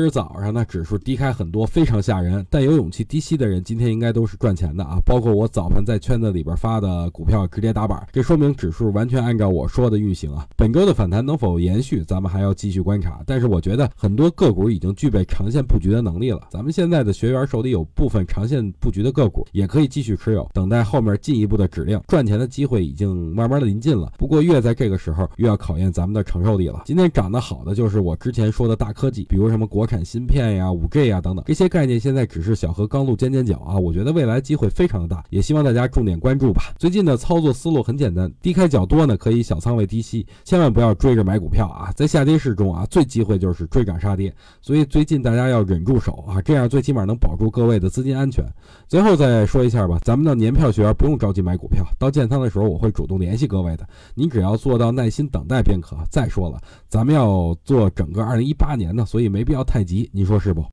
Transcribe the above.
今儿早上呢，指数低开很多，非常吓人。但有勇气低吸的人，今天应该都是赚钱的啊！包括我早盘在圈子里边发的股票直接打板，这说明指数完全按照我说的运行啊。本周的反弹能否延续，咱们还要继续观察。但是我觉得很多个股已经具备长线布局的能力了。咱们现在的学员手里有部分长线布局的个股，也可以继续持有，等待后面进一步的指令。赚钱的机会已经慢慢的临近了。不过越在这个时候，越要考验咱们的承受力了。今天涨得好的就是我之前说的大科技，比如什么国产芯片呀。五 G 啊等等这些概念现在只是小河刚露尖尖角啊，我觉得未来机会非常的大，也希望大家重点关注吧。最近的操作思路很简单，低开较多呢，可以小仓位低吸，千万不要追着买股票啊。在下跌市中啊，最忌讳就是追涨杀跌，所以最近大家要忍住手啊，这样最起码能保住各位的资金安全。最后再说一下吧，咱们的年票学员不用着急买股票，到建仓的时候我会主动联系各位的，你只要做到耐心等待便可。再说了，咱们要做整个二零一八年呢，所以没必要太急，你说是不？